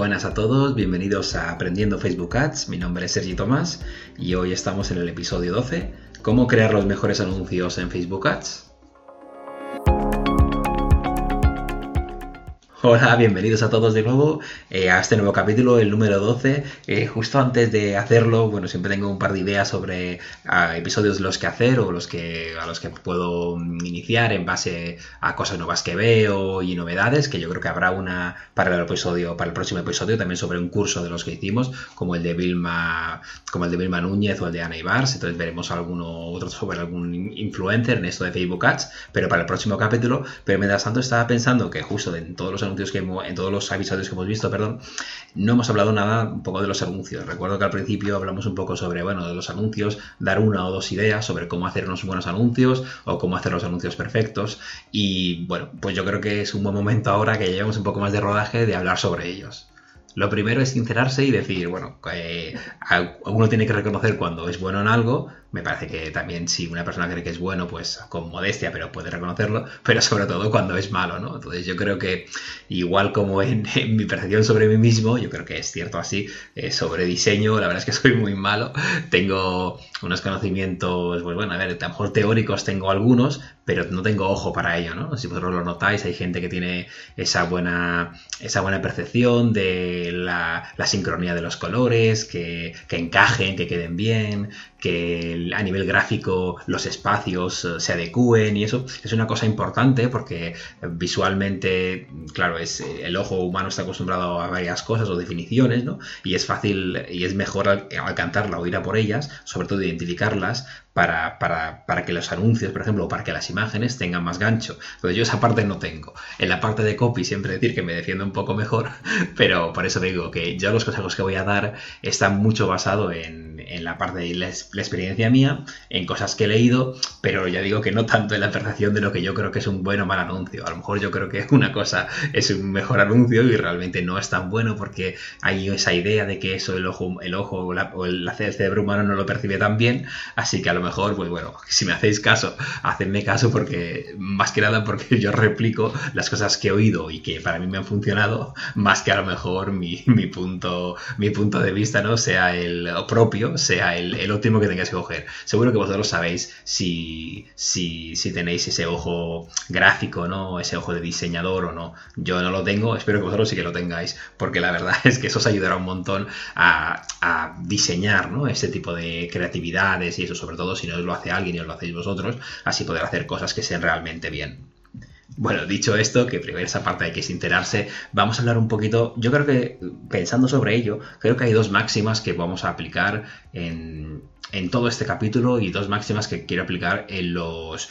Buenas a todos, bienvenidos a Aprendiendo Facebook Ads. Mi nombre es Sergi Tomás y hoy estamos en el episodio 12, cómo crear los mejores anuncios en Facebook Ads. Hola, bienvenidos a todos de nuevo eh, a este nuevo capítulo, el número 12. Eh, justo antes de hacerlo, bueno, siempre tengo un par de ideas sobre episodios de los que hacer o los que, a los que puedo iniciar en base a cosas nuevas que veo y novedades, que yo creo que habrá una para el episodio, para el próximo episodio, también sobre un curso de los que hicimos, como el de Vilma, como el de Vilma Núñez o el de Ana Ibars. Entonces veremos alguno otro sobre algún influencer en esto de Facebook Ads, pero para el próximo capítulo. Pero mientras tanto estaba pensando que justo en todos los en todos los episodios que hemos visto, perdón, no hemos hablado nada un poco de los anuncios. Recuerdo que al principio hablamos un poco sobre, bueno, de los anuncios, dar una o dos ideas sobre cómo hacer unos buenos anuncios o cómo hacer los anuncios perfectos. Y bueno, pues yo creo que es un buen momento ahora que llevamos un poco más de rodaje de hablar sobre ellos. Lo primero es sincerarse y decir, bueno, eh, uno tiene que reconocer cuando es bueno en algo. Me parece que también si una persona cree que es bueno, pues con modestia, pero puede reconocerlo, pero sobre todo cuando es malo, ¿no? Entonces yo creo que igual como en, mi percepción sobre mí mismo, yo creo que es cierto así, eh, sobre diseño, la verdad es que soy muy malo, tengo unos conocimientos, pues bueno, a ver, a lo mejor teóricos tengo algunos, pero no tengo ojo para ello, ¿no? Si vosotros lo notáis, hay gente que tiene esa buena, esa buena percepción de la, sincronía de los colores, que, que, encajen, que queden bien, que a nivel gráfico los espacios eh, se adecúen y eso es una cosa importante porque visualmente, claro, es el ojo humano está acostumbrado a varias cosas o definiciones, ¿no? Y es fácil y es mejor alcanzarla o ir a por ellas, sobre todo identificarlas para, para, para, que los anuncios, por ejemplo, o para que las imágenes tengan más gancho. Pero yo esa parte no tengo. En la parte de copy siempre decir que me defiendo un poco mejor, pero por eso digo que yo los consejos que voy a dar están mucho basado en, en la parte de la, experiencia mía, en cosas que he leído, pero ya digo que no tanto en la percepción de lo que yo creo que es un buen o mal anuncio. A lo mejor yo creo que una cosa es un mejor anuncio y realmente no es tan bueno porque hay esa idea de que eso el ojo, el ojo o, la, o el, el cerebro humano no lo percibe tan bien, así que a lo mejor, pues bueno, si me hacéis caso, hacedme caso porque, más que nada porque yo replico las cosas que he oído y que para mí me han funcionado, más que a lo mejor mi, punto, mi punto de vista, ¿no? Sea el propio, sea el, el óptimo que tengáis que coger. Seguro que vosotros sabéis si, si, si tenéis ese ojo gráfico, ¿no? Ese ojo de diseñador o no. Yo no lo tengo, espero que vosotros sí que lo tengáis, porque la verdad es que eso os ayudará un montón a, a diseñar, ¿no? Ese tipo de creatividades y eso, sobre todo si no lo hace alguien y os lo hacéis vosotros, así poder hacer cosas que sean realmente bien. Bueno, dicho esto, que primero esa parte hay que sincerarse, vamos a hablar un poquito, yo creo que pensando sobre ello, creo que hay dos máximas que vamos a aplicar en, en todo este capítulo y dos máximas que quiero aplicar en los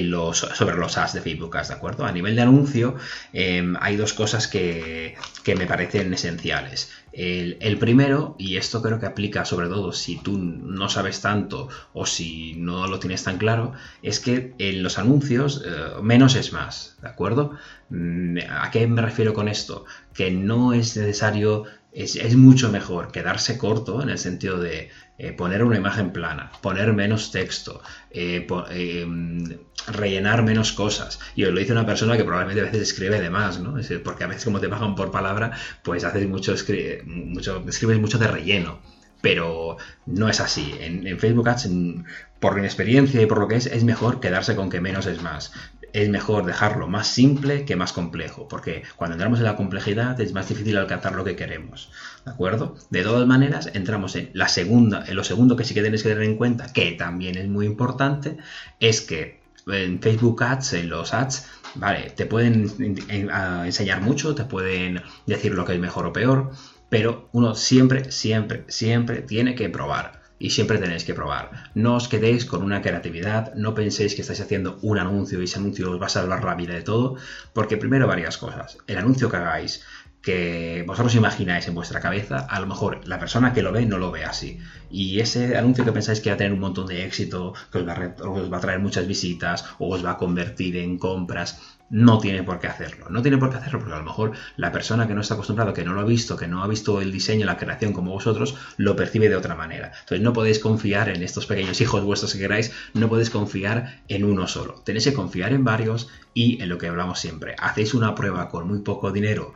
los, sobre los ads de Facebook ¿de acuerdo? A nivel de anuncio em, hay dos cosas que, me parecen esenciales. El, primero, y esto creo que aplica sobre todo si tú no sabes tanto o si no lo tienes tan claro, es que en los anuncios eh, menos es más, ¿de acuerdo? Mm, ¿A qué me refiero con esto? Que no es necesario es, mucho mejor quedarse corto en el sentido de eh, poner una imagen plana, poner menos texto, eh, eh, rellenar menos cosas. Y os lo dice una persona que probablemente a veces escribe de más, ¿no? porque a veces como te pagan por palabra, pues haces mucho, mucho escribes mucho de relleno. Pero no es así. En, en Facebook Ads, por mi experiencia y por lo que es, es mejor quedarse con que menos es más es mejor dejarlo más simple que más complejo, porque cuando entramos en la complejidad es más difícil alcanzar lo que queremos, ¿de acuerdo? De todas maneras, entramos en la segunda, en lo segundo que sí que tenéis que tener en cuenta, que también es muy importante, es que en Facebook Ads, en los ads, vale, te pueden enseñar mucho, te pueden decir lo que es mejor o peor, pero uno siempre, siempre, siempre tiene que probar y siempre tenéis que probar. No os quedéis con una creatividad, no penséis que estáis haciendo un anuncio y ese anuncio os va a salvar la vida de todo, porque primero varias cosas. El anuncio que hagáis, que vosotros imagináis en vuestra cabeza, a lo mejor la persona que lo ve no lo ve así. Y ese anuncio que pensáis que va a tener un montón de éxito, que os va a, os va a traer muchas visitas o os va a convertir en compras, no tiene por qué hacerlo. No tiene por qué hacerlo porque a lo mejor la persona que no está acostumbrada, que no lo ha visto, que no ha visto el diseño, la creación como vosotros, lo percibe de otra manera. Entonces no podéis confiar en estos pequeños hijos vuestros que queráis, no podéis confiar en uno solo. Tenéis que confiar en varios y en lo que hablamos siempre, hacéis una prueba con muy poco dinero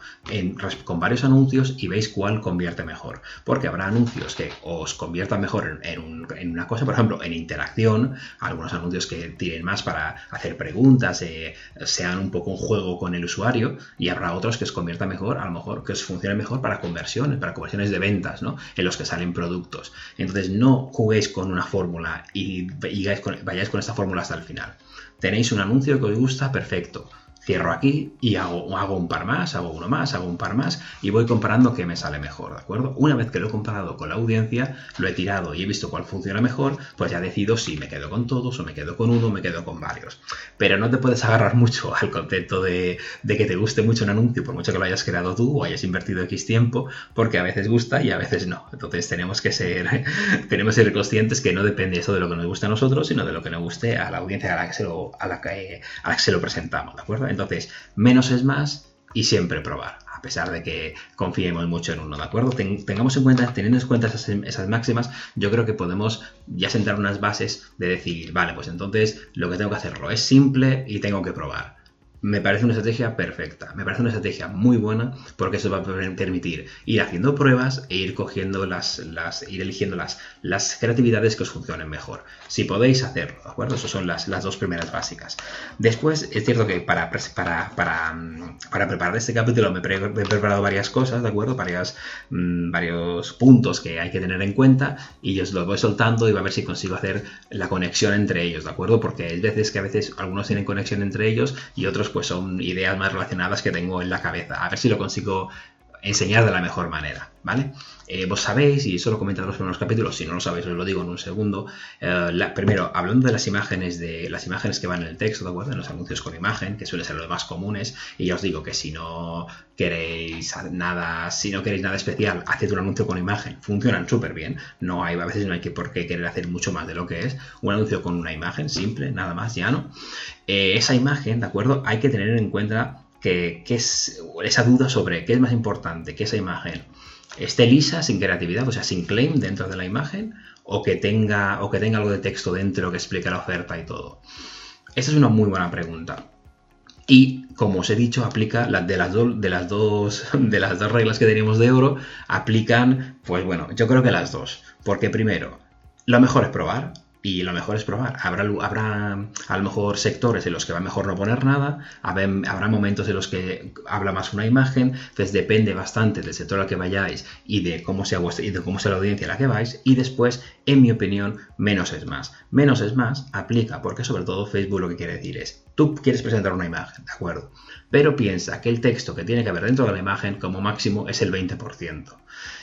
con varios anuncios y veis cuál convierte mejor. Porque habrá anuncios que os conviertan mejor en, una cosa, por ejemplo, en interacción, algunos anuncios que tienen más para hacer preguntas, eh, sean un poco un juego con el usuario, y habrá otros que os conviertan mejor, a lo mejor que os funcione mejor para conversiones, para conversiones de ventas, ¿no? En los que salen productos. Entonces no juguéis con una fórmula y, vayáis con esta fórmula hasta el final. Tenéis un anuncio que os gusta, perfecto perfecto cierro aquí y hago, hago un par más, hago uno más, hago un par más y voy comparando qué me sale mejor, ¿de acuerdo? Una vez que lo he comparado con la audiencia, lo he tirado y he visto cuál funciona mejor, pues ya decido si me quedo con todos o me quedo con uno o me quedo con varios. Pero no te puedes agarrar mucho al concepto de, que te guste mucho un anuncio, por mucho que lo hayas creado tú o hayas invertido X tiempo, porque a veces gusta y a veces no. Entonces tenemos que ser, tenemos que ser conscientes que no depende eso de lo que nos guste a nosotros, sino de lo que nos guste a la audiencia a la que se lo, a la que, a la que se lo presentamos, ¿de acuerdo? Entonces, menos es más y siempre probar, a pesar de que confiemos mucho en uno, ¿de acuerdo? tengamos en cuenta, teniendo en cuenta esas, máximas, yo creo que podemos ya sentar unas bases de decir, vale, pues entonces lo que tengo que hacerlo es simple y tengo que probar me parece una estrategia perfecta, me parece una estrategia muy buena porque eso va a permitir ir haciendo pruebas e ir cogiendo las, las ir eligiendo las, las creatividades que os funcionen mejor. Si podéis hacerlo, ¿de acuerdo? Esas son las, las dos primeras básicas. Después, es cierto que para, para, para, para preparar este capítulo me, he preparado varias cosas, ¿de acuerdo? Varias, mm, varios puntos que hay que tener en cuenta y os los voy soltando y va a ver si consigo hacer la conexión entre ellos, ¿de acuerdo? Porque hay veces que a veces algunos tienen conexión entre ellos y otros pues son ideas más relacionadas que tengo en la cabeza. A ver si lo consigo enseñar de la mejor manera, ¿vale? Eh, vos sabéis, y eso lo comenté en los primeros capítulos, si no lo sabéis os lo digo en un segundo, eh, primero, hablando de las imágenes de las imágenes que van en el texto, ¿de acuerdo? En los anuncios con imagen, que suelen ser los más comunes, y ya os digo que si no queréis nada, si no queréis nada especial, haced un anuncio con imagen, funcionan súper bien, no hay, a veces no hay que por qué querer hacer mucho más de lo que es, un anuncio con una imagen simple, nada más, ya no. Eh, esa imagen, ¿de acuerdo? Hay que tener en cuenta que, es esa duda sobre qué es más importante, que esa imagen esté lisa, sin creatividad, o sea, sin claim dentro de la imagen, o que tenga, o que tenga algo de texto dentro que explique la oferta y todo. Esa es una muy buena pregunta. Y como os he dicho, aplica la, de, las de, las dos, de las dos reglas que tenemos de oro, aplican, pues bueno, yo creo que las dos. Porque primero, lo mejor es probar, y lo mejor es probar. Habrá, habrá a lo mejor sectores en los que va mejor no poner nada, habrá, momentos en los que habla más una imagen, entonces depende bastante del sector al que vayáis y de cómo sea vuestra, y de cómo sea la audiencia a la que vais. Y después, en mi opinión, menos es más. Menos es más aplica porque sobre todo Facebook lo que quiere decir es, tú quieres presentar una imagen, ¿de acuerdo? Pero piensa que el texto que tiene que haber dentro de la imagen como máximo es el 20%.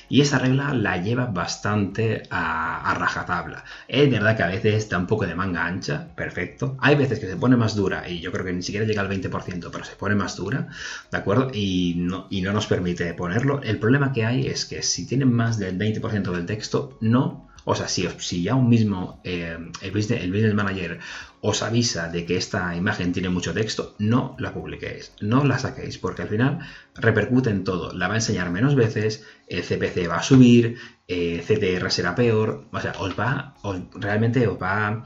Y esa regla la lleva bastante a, rajatabla. Es verdad que a veces está un poco de manga ancha, perfecto. Hay veces que se pone más dura y yo creo que ni siquiera llega al 20%, pero se pone más dura, ¿de acuerdo? Y no, y no nos permite ponerlo. El problema que hay es que si tienen más del 20% del texto, no o sea, si, si ya un mismo eh, el, business, business, manager os avisa de que esta imagen tiene mucho texto, no la publiquéis, no la saquéis, porque al final repercute en todo. La va a enseñar menos veces, el CPC va a subir, eh, CTR será peor, o sea, os va, realmente os va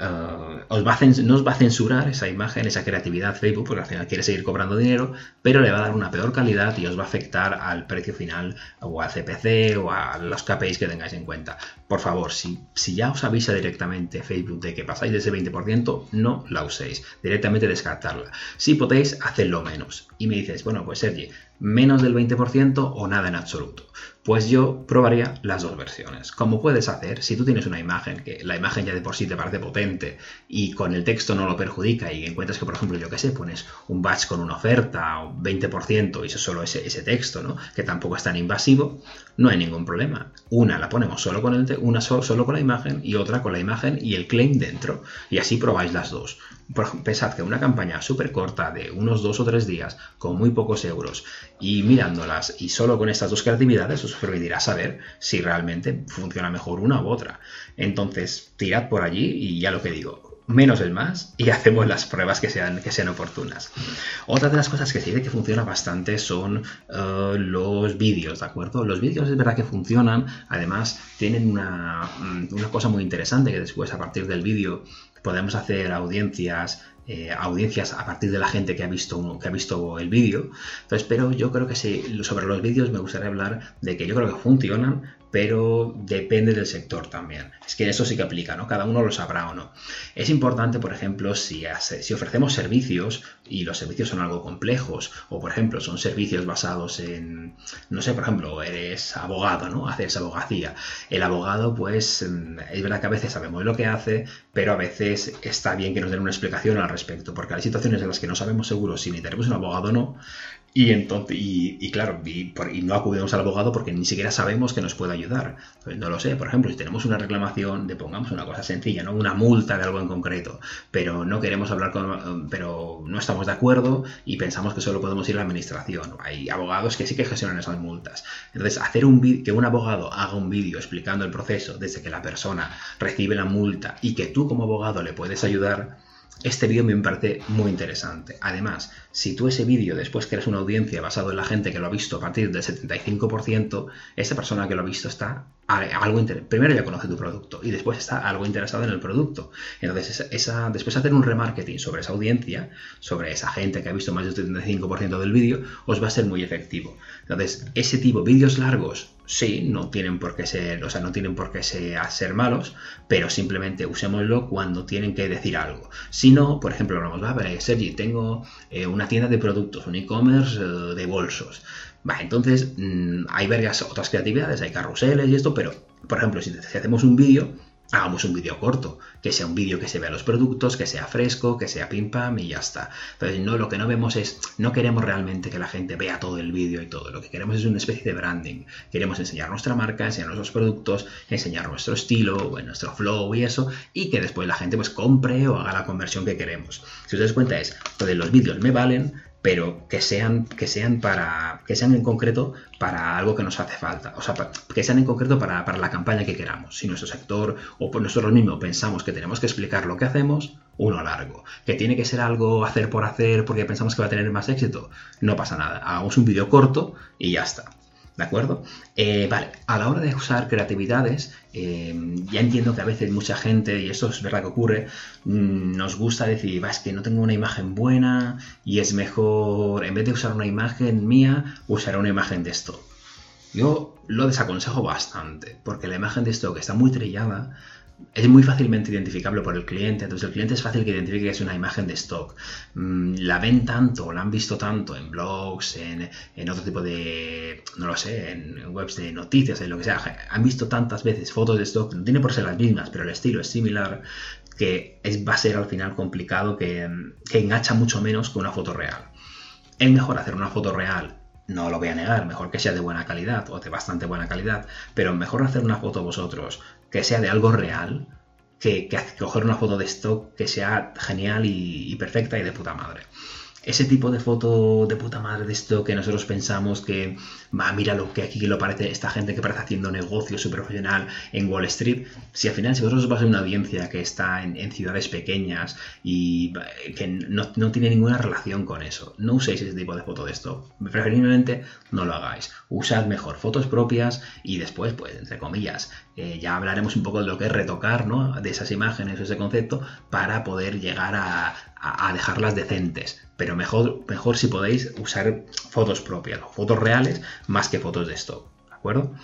Uh, os va no os va a censurar esa imagen, esa creatividad Facebook, porque al final quiere seguir cobrando dinero, pero le va a dar una peor calidad y os va a afectar al precio final o al CPC o a los KPIs que tengáis en cuenta. Por favor, si, si ya os avisa directamente Facebook de que pasáis de ese 20%, no la uséis, directamente descartarla. Si podéis, hacedlo menos. Y me dices, bueno, pues Sergi, menos del 20% o nada en absoluto. Pues yo probaría las dos versiones. Como puedes hacer, si tú tienes una imagen que la imagen ya de por sí te parece potente y con el texto no lo perjudica y encuentras que, por ejemplo, yo que sé, pones un batch con una oferta o 20% y eso solo ese, ese texto, ¿no? Que tampoco es tan invasivo, no hay ningún problema. Una la ponemos solo con el una solo con la imagen y otra con la imagen y el claim dentro. Y así probáis las dos. Pensad que una campaña súper corta de unos dos o tres días con muy pocos euros y mirándolas y solo con estas dos creatividades os permitirá saber si realmente funciona mejor una u otra. Entonces, tirad por allí y ya lo que digo, menos es más y hacemos las pruebas que sean, que sean oportunas. Otra de las cosas que sí que funciona bastante son eh, los vídeos, ¿de acuerdo? Los vídeos es verdad que funcionan, además tienen una, mm, una cosa muy interesante que después a partir del vídeo podemos hacer audiencias eh, audiencias a partir de la gente que ha visto, que ha visto el vídeo. Entonces, pero yo creo que sí, sobre los vídeos me gustaría hablar de que yo creo que funcionan, pero depende del sector también. Es que eso sí que aplica, ¿no? Cada uno lo sabrá o no. Es importante, por ejemplo, si, si ofrecemos servicios y los servicios son algo complejos, o por ejemplo, son servicios basados en, no sé, por ejemplo, eres abogado, ¿no? Haces abogacía. El abogado, pues, mm, es verdad que a veces sabemos lo que hace, pero a veces está bien que nos den una explicación al respecto, porque hay situaciones en las que no sabemos seguro si ni tenemos un abogado o no, y entonces, y, claro, y, no acudimos al abogado porque ni siquiera sabemos que nos puede ayudar. Pues no lo sé, por ejemplo, si tenemos una reclamación de, pongamos una cosa sencilla, ¿no? Una multa de algo en concreto, pero no queremos hablar con, pero no estamos de acuerdo y pensamos que solo podemos ir a la administración. Hay abogados que sí que gestionan esas multas. Entonces, hacer un que un abogado haga un vídeo explicando el proceso desde que la persona recibe la multa y que tú como abogado le puedes ayudar, este vídeo me parece muy interesante. Además, si tú ese vídeo después creas una audiencia basado en la gente que lo ha visto a partir del 75%, esa persona que lo ha visto está algo primero ya conoce tu producto y después está algo interesado en el producto. Entonces, esa, después hacer un remarketing sobre esa audiencia, sobre esa gente que ha visto más del 75% del vídeo, os va a ser muy efectivo. Entonces, ese tipo, vídeos largos, sí, no tienen por qué ser, o sea, no tienen por qué ser, malos, pero simplemente usémoslo cuando tienen que decir algo. Si no, por ejemplo, vamos, a ver, Sergi, tengo eh, una tienda de productos, un e-commerce eh, de bolsos. Va, entonces mm, hay varias otras creatividades, hay carruseles y esto, pero, por ejemplo, si hacemos un vídeo, hagamos un vídeo corto, que sea un vídeo que se vea los productos, que sea fresco, que sea pim pam y ya está. Entonces, no, lo que no vemos es, no queremos realmente que la gente vea todo el vídeo y todo, lo que queremos es una especie de branding. Queremos enseñar nuestra marca, enseñar nuestros productos, enseñar nuestro estilo, nuestro flow y eso, y que después la gente pues compre o haga la conversión que queremos. Si os dais cuenta es, los vídeos me valen, pero que sean, que sean para. que sean en concreto para algo que nos hace falta. O sea, que sean en concreto para, la campaña que queramos. Si nuestro sector o nosotros mismos pensamos que tenemos que explicar lo que hacemos, uno largo. Que tiene que ser algo hacer por hacer porque pensamos que va a tener más éxito, no pasa nada. Hagamos un vídeo corto y ya está. ¿De acuerdo? Eh, vale, a la hora de usar creatividades, eh, ya entiendo que a veces mucha gente, y esto es verdad que ocurre, mm, nos gusta decir, va, es que no tengo una imagen buena y es mejor, en vez de usar una imagen mía, usar una imagen de esto. Yo lo desaconsejo bastante, porque la imagen de esto que está muy trillada, es muy fácilmente identificable por el cliente, entonces el cliente es fácil que identifique que es una imagen de stock. Mm, la ven tanto, la han visto tanto en blogs, en, otro tipo de, no lo sé, en webs de noticias, en lo que sea. Han visto tantas veces fotos de stock, no tiene por ser las mismas, pero el estilo es similar, que es, va a ser al final complicado, que, que engancha mucho menos que una foto real. Es mejor hacer una foto real no lo voy a negar, mejor que sea de buena calidad o de bastante buena calidad, pero mejor hacer una foto vosotros que sea de algo real que, coger una foto de stock que sea genial y perfecta y de puta madre ese tipo de foto de puta madre de esto que nosotros pensamos que, va, mira lo que aquí lo parece, esta gente que parece haciendo negocio súper profesional en Wall Street, si al final, si vosotros vais a una audiencia que está en, ciudades pequeñas y que no, tiene ninguna relación con eso, no uséis ese tipo de foto de esto. Preferiblemente no lo hagáis. Usad mejor fotos propias y después, pues, entre comillas, eh, ya hablaremos un poco de lo que es retocar, ¿no? De esas imágenes, ese concepto, para poder llegar a, dejarlas decentes. Pero mejor, mejor si podéis usar fotos propias fotos reales más que fotos de stock. ¿De acuerdo?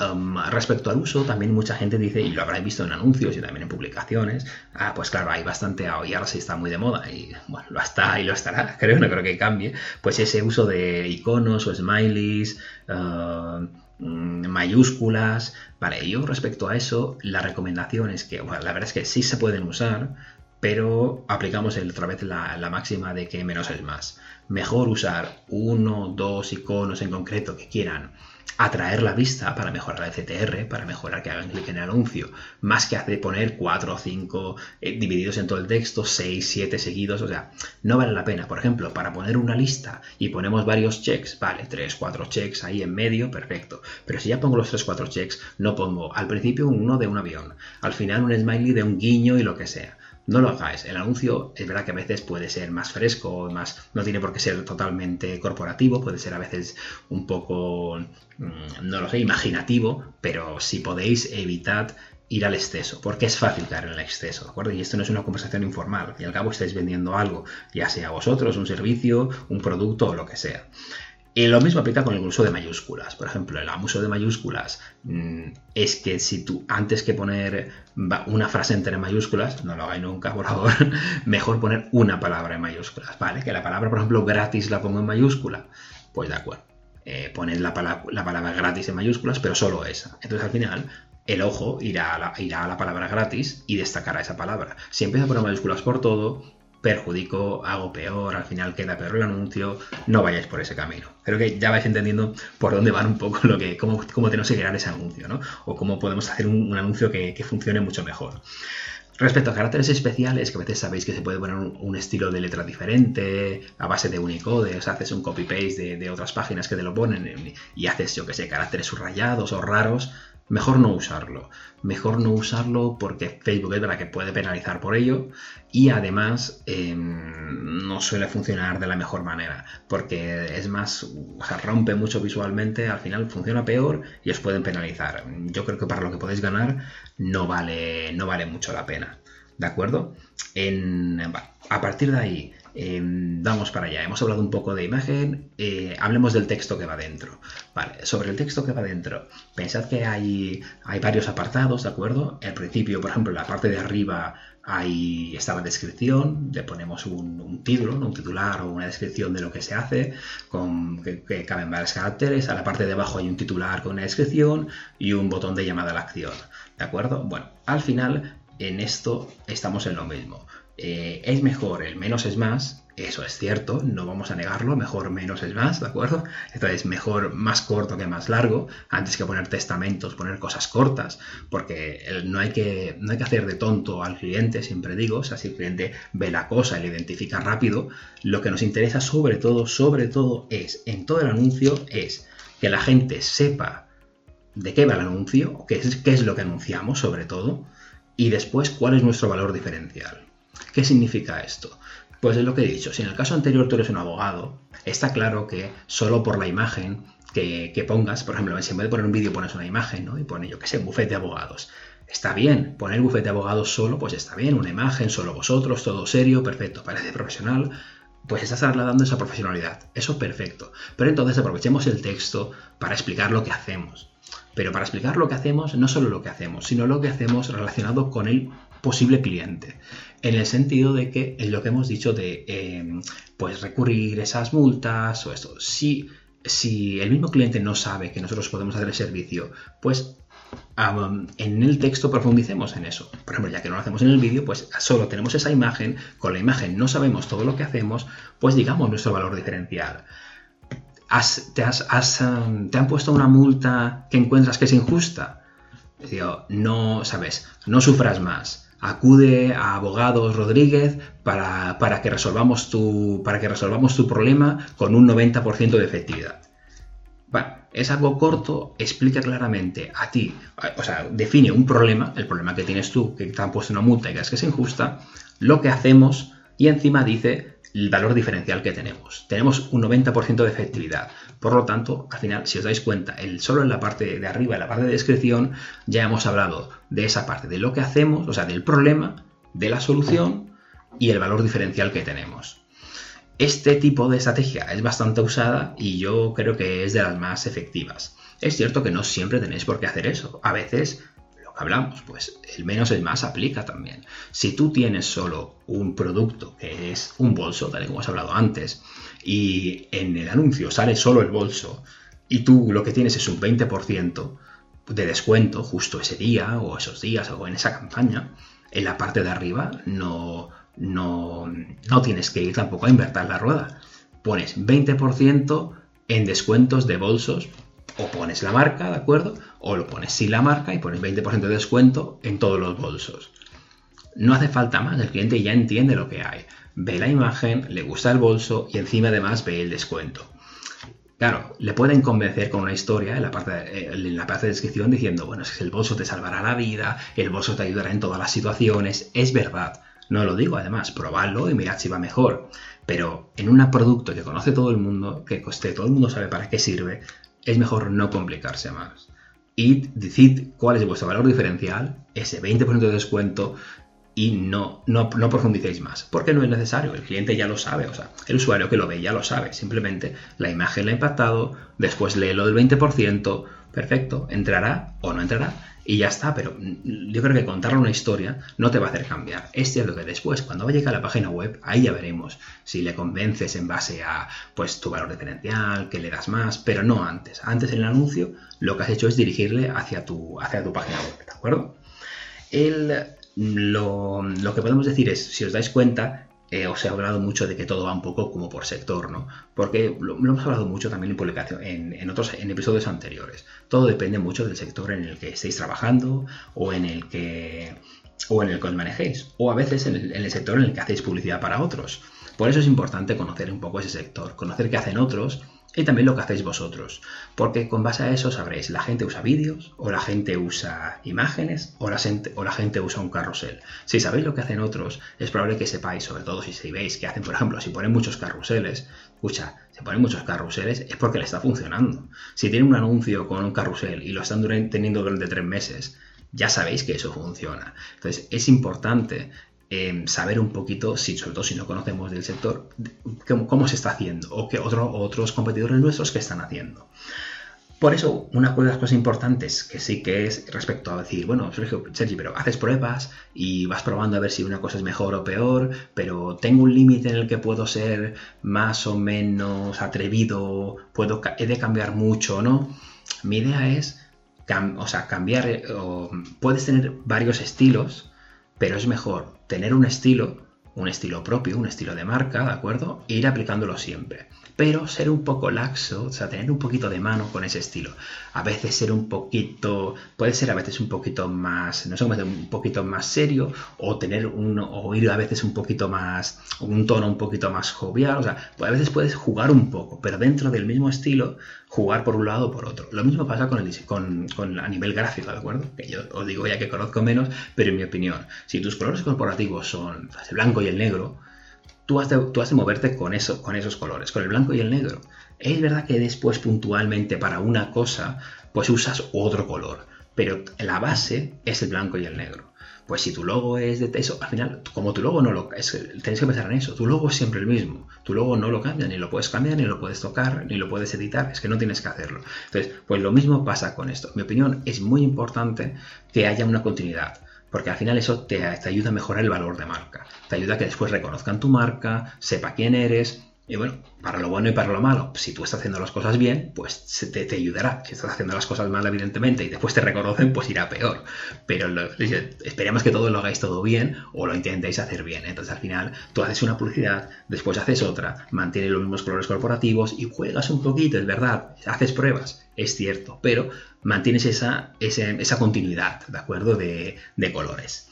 Um, respecto al uso, también mucha gente dice, y lo habréis visto en anuncios y también en publicaciones, ah, pues claro, hay bastante, y ahora sí está muy de moda, y bueno, lo está y lo estará, creo, no creo que cambie, pues ese uso de iconos o smileys, uh, mayúsculas, vale, yo respecto a eso, la recomendación es que, bueno, la verdad es que sí se pueden usar, pero aplicamos otra vez la, máxima de que menos es más. Mejor usar uno, dos iconos en concreto que quieran atraer la vista para mejorar el CTR, para mejorar que hagan clic en el anuncio, más que hacer poner cuatro o cinco eh, divididos en todo el texto, seis, siete seguidos, o sea, no vale la pena. Por ejemplo, para poner una lista y ponemos varios checks, vale, tres, cuatro checks ahí en medio, perfecto. Pero si ya pongo los tres, cuatro checks, no pongo al principio uno de un avión, al final un smiley de un guiño y lo que sea no lo hagáis. El anuncio es verdad que a veces puede ser más fresco, más, no tiene por qué ser totalmente corporativo, puede ser a veces un poco, mm, no lo sé, imaginativo, pero si podéis, evitad ir al exceso, porque es fácil caer en el exceso, ¿de acuerdo? Y esto no es una conversación informal, y al cabo estáis vendiendo algo, ya sea vosotros, un servicio, un producto o lo que sea. Y lo mismo aplica con el uso de mayúsculas. Por ejemplo, el uso de mayúsculas mm, es que si tú, antes que poner una frase entera en mayúsculas, no lo hagáis nunca, por favor, mejor poner una palabra en mayúsculas, ¿vale? Que la palabra, por ejemplo, gratis la pongo en mayúscula. Pues de acuerdo. Eh, poned la, la, palabra gratis en mayúsculas, pero solo esa. Entonces al final el ojo irá a, la, irá a la palabra gratis y destacará esa palabra. Si empiezo a poner mayúsculas por todo, perjudico, hago peor, al final queda peor el anuncio, no vayáis por ese camino. Creo que ya vais entendiendo por dónde van un poco lo que, cómo, cómo tenemos que crear ese anuncio, ¿no? O cómo podemos hacer un, anuncio que, funcione mucho mejor. Respecto a caracteres especiales, que a veces sabéis que se puede poner un, estilo de letra diferente, a base de Unicode, o sea, haces un copy-paste de, de, otras páginas que te lo ponen y haces, yo que sé, caracteres subrayados o raros, mejor no usarlo. Mejor no usarlo porque Facebook es verdad que puede penalizar por ello y además em, no suele funcionar de la mejor manera porque es más, o sea, rompe mucho visualmente, al final funciona peor y os pueden penalizar. Yo creo que para lo que podéis ganar no vale, no vale mucho la pena. ¿De acuerdo? A partir de ahí, Em, vamos para allá. Hemos hablado un poco de imagen. Eh, hablemos del texto que va dentro. Vale, sobre el texto que va dentro. Pensad que hay, varios apartados, ¿de acuerdo? Al principio, por ejemplo, en la parte de arriba ahí está la descripción, le ponemos un, título, un titular o una descripción de lo que se hace, con, que, que, caben varios caracteres. A la parte de abajo hay un titular con una descripción y un botón de llamada a la acción. ¿De acuerdo? Bueno, al final en esto estamos en lo mismo. Eh, es mejor el menos es más, eso es cierto, no vamos a negarlo, mejor menos es más, ¿de acuerdo? Entonces, mejor más corto que más largo, antes que poner testamentos, poner cosas cortas, porque no hay que, no hay que hacer de tonto al cliente, siempre digo, o sea, si el cliente ve la cosa y la identifica rápido, lo que nos interesa sobre todo, sobre todo es, en todo el anuncio, es que la gente sepa de qué va el anuncio, qué es, qué es lo que anunciamos sobre todo, y después cuál es nuestro valor diferencial. ¿Qué significa esto? Pues es lo que he dicho, si en el caso anterior tú eres un abogado, está claro que solo por la imagen que, pongas, por ejemplo, si en vez de poner un vídeo pones una imagen, ¿no? Y pone, yo qué sé, bufete de abogados. Está bien, poner bufete de abogados solo, pues está bien, una imagen, solo vosotros, todo serio, perfecto, parece profesional, pues estás trasladando esa profesionalidad. Eso perfecto. Pero entonces aprovechemos el texto para explicar lo que hacemos. Pero para explicar lo que hacemos, no solo lo que hacemos, sino lo que hacemos relacionado con el posible cliente. En el sentido de que es lo que hemos dicho de em, pues recurrir esas multas o esto. Si, si el mismo cliente no sabe que nosotros podemos hacer el servicio, pues en el texto profundicemos en eso. Por ejemplo, ya que no lo hacemos en el vídeo, pues solo tenemos esa imagen, con la imagen no sabemos todo lo que hacemos, pues digamos nuestro valor diferencial. te, ¿Te han puesto una multa que encuentras que es injusta? Digo, no, sabes, no sufras más acude a abogados Rodríguez para, que resolvamos tu, para que resolvamos tu problema con un 90% de efectividad. Bueno, es algo corto, explica claramente a ti, o sea, define un problema, el problema que tienes tú, que te han puesto una multa y que es que es injusta, lo que hacemos y encima dice el valor diferencial que tenemos. Tenemos un 90% de efectividad. Por lo tanto, al final, si os dais cuenta, el, solo en la parte de arriba, en la parte de descripción, ya hemos hablado de esa parte, de lo que hacemos, o sea, del problema, de la solución y el valor diferencial que tenemos. Este tipo de estrategia es bastante usada y yo creo que es de las más efectivas. Es cierto que no siempre tenéis por qué hacer eso. A veces lo que hablamos, pues el menos es más aplica también. Si tú tienes solo un producto que es un bolso, tal y como hemos hablado antes, y en el anuncio sale solo el bolso y tú lo que tienes es un 20% de descuento justo ese día o esos días o en esa campaña, en la parte de arriba no, no, no tienes que ir tampoco a invertir la rueda. Pones 20% en descuentos de bolsos o pones la marca, ¿de acuerdo? O lo pones sin la marca y pones 20% de descuento en todos los bolsos. No hace falta más, el cliente ya entiende lo que hay ve la imagen, le gusta el bolso y encima además ve el descuento. Claro, le pueden convencer con una historia en la parte de, eh, en la parte de descripción diciendo, bueno, es que el bolso te salvará la vida, el bolso te ayudará en todas las situaciones. Es verdad, no lo digo además, probadlo y mirad si va mejor. Pero en un producto que conoce todo el mundo, que coste, todo el mundo sabe para qué sirve, es mejor no complicarse más. y decid cuál es vuestro valor diferencial, ese 20% de descuento, y no, no, profundicéis más, porque no es necesario, el cliente ya lo sabe, o sea, el usuario que lo ve ya lo sabe, simplemente la imagen le ha impactado, después lee lo del 20%, perfecto, entrará o no entrará y ya está, pero yo creo que contarle una historia no te va a hacer cambiar. Es cierto que después, cuando vaya a la página web, ahí ya veremos si le convences en base a pues tu valor diferencial, que le das más, pero no antes. Antes en el anuncio lo que has hecho es dirigirle hacia tu, hacia tu página web, ¿de acuerdo? El, lo, lo que podemos decir es, si os dais cuenta, eh, os he hablado mucho de que todo va un poco como por sector, ¿no? Porque lo, hemos hablado mucho también en publicación, en, otros en episodios anteriores. Todo depende mucho del sector en el que estéis trabajando o en el que o en el que os manejéis, o a veces en el sector en el que hacéis publicidad para otros. Por eso es importante conocer un poco ese sector, conocer qué hacen otros y también lo que hacéis vosotros, porque con base a eso sabréis, la gente usa vídeos, o la gente usa imágenes, o la, gente, o la gente usa un carrusel. Si sabéis lo que hacen otros, es probable que sepáis, sobre todo si veis que hacen, por ejemplo, si ponen muchos carruseles, escucha, si ponen muchos carruseles es porque le está funcionando. Si tienen un anuncio con un carrusel y lo están teniendo durante tres meses, ya sabéis que eso funciona. Entonces es importante Em, saber un poquito, si, sobre todo si no conocemos del sector, cómo, se está haciendo o qué otros competidores nuestros que están haciendo. Por eso, una de las cosas importantes que sí que es respecto a decir, bueno, Sergio, Sergi, pero haces pruebas y vas probando a ver si una cosa es mejor o peor, pero tengo un límite en el que puedo ser más o menos atrevido, puedo, he de cambiar mucho o no. Mi idea es, o sea, cambiar, eh, puedes tener varios estilos, pero es mejor tener un estilo, un estilo propio, un estilo de marca, ¿de acuerdo? E ir aplicándolo siempre pero ser un poco laxo, o sea, tener un poquito de mano con ese estilo. A veces ser un poquito, puede ser a veces un poquito más, no sé un poquito más serio, o tener un, o ir a veces un poquito más, un tono un poquito más jovial, o sea, a veces puedes jugar un poco, pero dentro del mismo estilo, jugar por un lado o por otro. Lo mismo pasa con, el, con, con a nivel gráfico, ¿de acuerdo? Que yo os digo ya que conozco menos, pero en mi opinión, si tus colores corporativos son el blanco y el negro, tú has, de, moverte con, eso, con esos colores, con el blanco y el negro. Es verdad que después puntualmente para una cosa, pues usas otro color, pero la base es el blanco y el negro. Pues si tu logo es de eso, al final, como tu logo no lo es, tenéis que pensar en eso, tu logo es siempre el mismo, tu logo no lo cambia, ni lo puedes cambiar, ni lo puedes tocar, ni lo puedes editar, es que no tienes que hacerlo. Entonces, pues lo mismo pasa con esto. Mi opinión es muy importante que haya una continuidad porque al final eso te, ayuda a mejorar el valor de marca, te ayuda a que después reconozcan tu marca, sepa quién eres, y bueno, para lo bueno y para lo malo, si tú estás haciendo las cosas bien, pues te, te, ayudará. Si estás haciendo las cosas mal, evidentemente, y después te reconocen, pues irá peor. Pero esperemos que todo lo hagáis todo bien o lo intentéis hacer bien. Entonces al final tú haces una publicidad, después haces otra, mantienes los mismos colores corporativos y juegas un poquito, es verdad, haces pruebas, es cierto, pero mantienes esa, esa, continuidad, ¿de acuerdo? De, colores.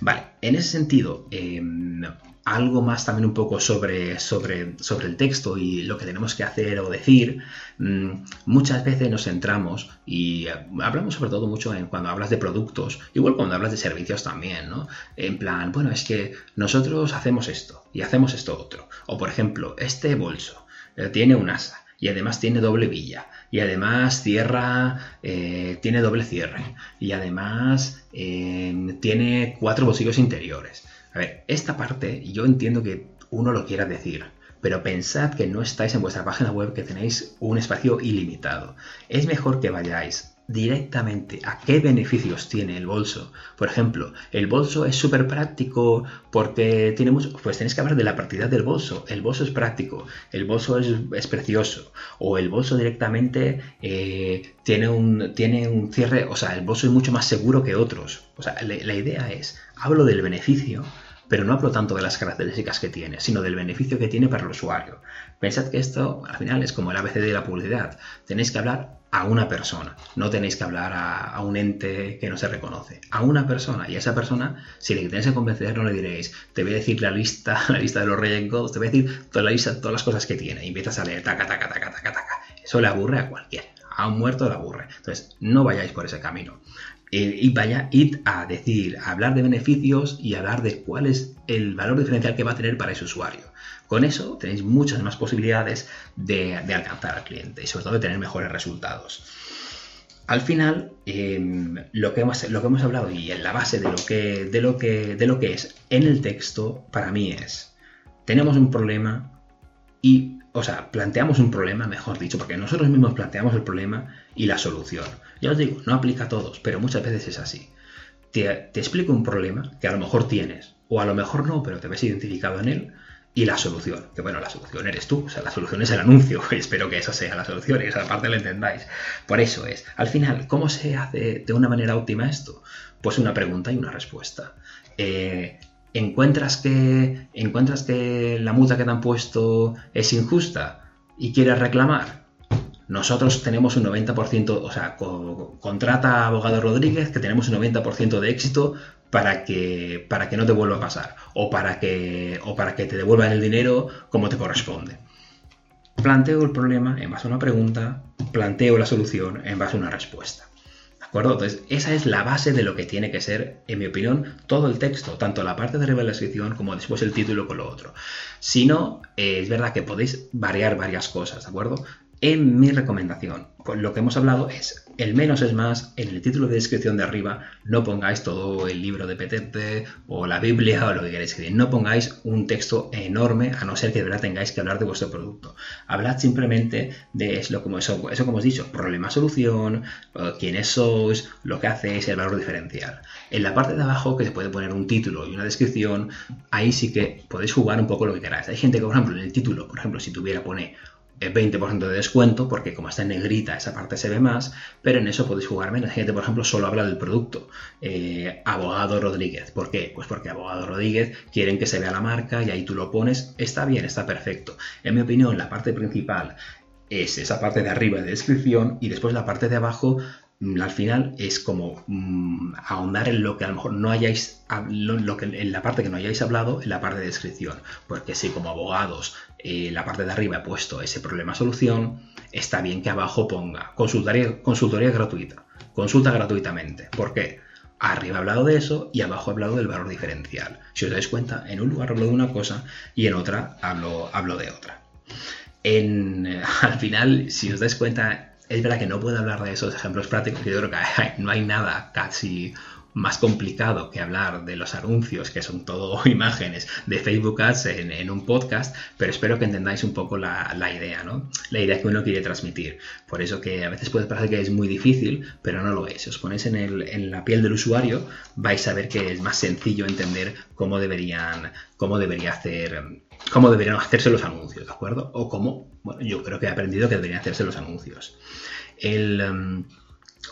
Vale, en ese sentido, em, algo más también un poco sobre, sobre, sobre, el texto y lo que tenemos que hacer o decir. Mm, muchas veces nos centramos y eh, hablamos sobre todo mucho en cuando hablas de productos, igual cuando hablas de servicios también, ¿no? En plan, bueno, es que nosotros hacemos esto y hacemos esto otro. O por ejemplo, este bolso eh, tiene un asa y además tiene doble villa y además cierra, eh, tiene doble cierre y además tiene cuatro bolsillos interiores. A ver, esta parte yo entiendo que uno lo quiera decir, pero pensad que no estáis en vuestra página web que tenéis un espacio ilimitado. Es mejor que vayáis directamente a qué beneficios tiene el bolso. Por ejemplo, el bolso es súper práctico porque tiene mucho... Pues tenéis que hablar de la practicidad del bolso. El bolso es práctico, el bolso es, precioso. O el bolso directamente eh, tiene, un, tiene un cierre... O sea, el bolso es mucho más seguro que otros. O sea, la idea es, hablo del beneficio pero no hablo tanto de las características que tiene, sino del beneficio que tiene para el usuario. Pensad que esto al final es como el ABC de la publicidad. Tenéis que hablar a una persona, no tenéis que hablar a, un ente que no se reconoce, a una persona. Y a esa persona, si le que convencer, no le diréis, te voy a decir la lista, la lista de los Reyes te voy a decir toda la lista, todas las cosas que tiene. Y empiezas a leer taca, taca, taca, taca, taca. Eso le aburre a cualquiera. A un muerto le aburre. Entonces, no vayáis por ese camino. Eh, y vaya, id a decir, a hablar de beneficios y hablar de cuál es el valor diferencial que va a tener para ese usuario. Con eso tenéis muchas más posibilidades de, alcanzar al cliente y sobre todo de tener mejores resultados. al final, em, lo, que hemos, lo que hemos hablado y en la base de lo, que, de, lo que, de lo que es en el texto, para mí es, tenemos un problema y, o sea, planteamos un problema, mejor dicho, porque nosotros mismos planteamos el problema y la solución. Ya os digo, no aplica a todos, pero muchas veces es así. Te, te explico un problema que a lo mejor tienes, o a lo mejor no, pero te ves identificado en él, y la solución. Que bueno, la solución eres tú, o sea, la solución es el anuncio. Espero que esa sea la solución y esa parte la entendáis. Por eso es, al final, ¿cómo se hace de una manera óptima esto? Pues una pregunta y una respuesta. Eh, ¿encuentras, que, ¿Encuentras que la multa que te han puesto es injusta y quieres reclamar? Nosotros tenemos un 90%, o sea, contrata a abogado Rodríguez que tenemos un 90% de éxito para que, para que no te vuelva a pasar o para, que, o para que te devuelvan el dinero como te corresponde. Planteo el problema en base a una pregunta, planteo la solución en base a una respuesta. ¿De acuerdo? Entonces, esa es la base de lo que tiene que ser, en mi opinión, todo el texto, tanto la parte de arriba de la descripción como después el título con lo otro. Si no, eh, es verdad que podéis variar varias cosas, ¿de acuerdo? En mi recomendación, pues lo que hemos hablado es el menos es más, en el título de descripción de arriba no pongáis todo el libro de Petente o la Biblia o lo que queráis decir, no pongáis un texto enorme a no ser que de verdad tengáis que hablar de vuestro producto. Hablad simplemente de eso, como, eso, eso como os he dicho, problema-solución, quiénes sois, lo que hacéis, el valor diferencial. En la parte de abajo que se puede poner un título y una descripción, ahí sí que podéis jugar un poco lo que queráis. Hay gente que, por ejemplo, en el título, por ejemplo, si tuviera pone 20% de descuento, porque como está en negrita esa parte se ve más, pero en eso podéis jugar menos. gente, por ejemplo, solo habla del producto. Eh, abogado Rodríguez. ¿Por qué? Pues porque Abogado Rodríguez quieren que se vea la marca y ahí tú lo pones. Está bien, está perfecto. En mi opinión, la parte principal es esa parte de arriba de descripción y después la parte de abajo Mm, al final es como mm, ahondar en lo que a lo mejor no hayáis, lo, que, en la parte que no hayáis hablado, en la parte de descripción. Porque si como abogados eh, la parte de arriba he puesto ese problema-solución, está bien que abajo ponga consultoría, consultoría gratuita, consulta gratuitamente. ¿Por qué? Arriba he hablado de eso y abajo he hablado del valor diferencial. Si os dais cuenta, en un lugar hablo de una cosa y en otra hablo, hablo de otra. En, al final, si os dais cuenta, es verdad que no puedo hablar de esos ejemplos prácticos, yo creo que no hay nada casi más complicado que hablar de los anuncios, que son todo imágenes de Facebook Ads en, un podcast, pero espero que entendáis un poco la, idea, ¿no? La idea que uno quiere transmitir. Por eso que a veces puede parecer que es muy difícil, pero no lo es. Si os ponéis en, la piel del usuario, vais a ver que es más sencillo entender cómo deberían, cómo debería hacer cómo deberían hacerse los anuncios, ¿de acuerdo? O cómo, bueno, yo creo que he aprendido que deberían hacerse los anuncios. Em,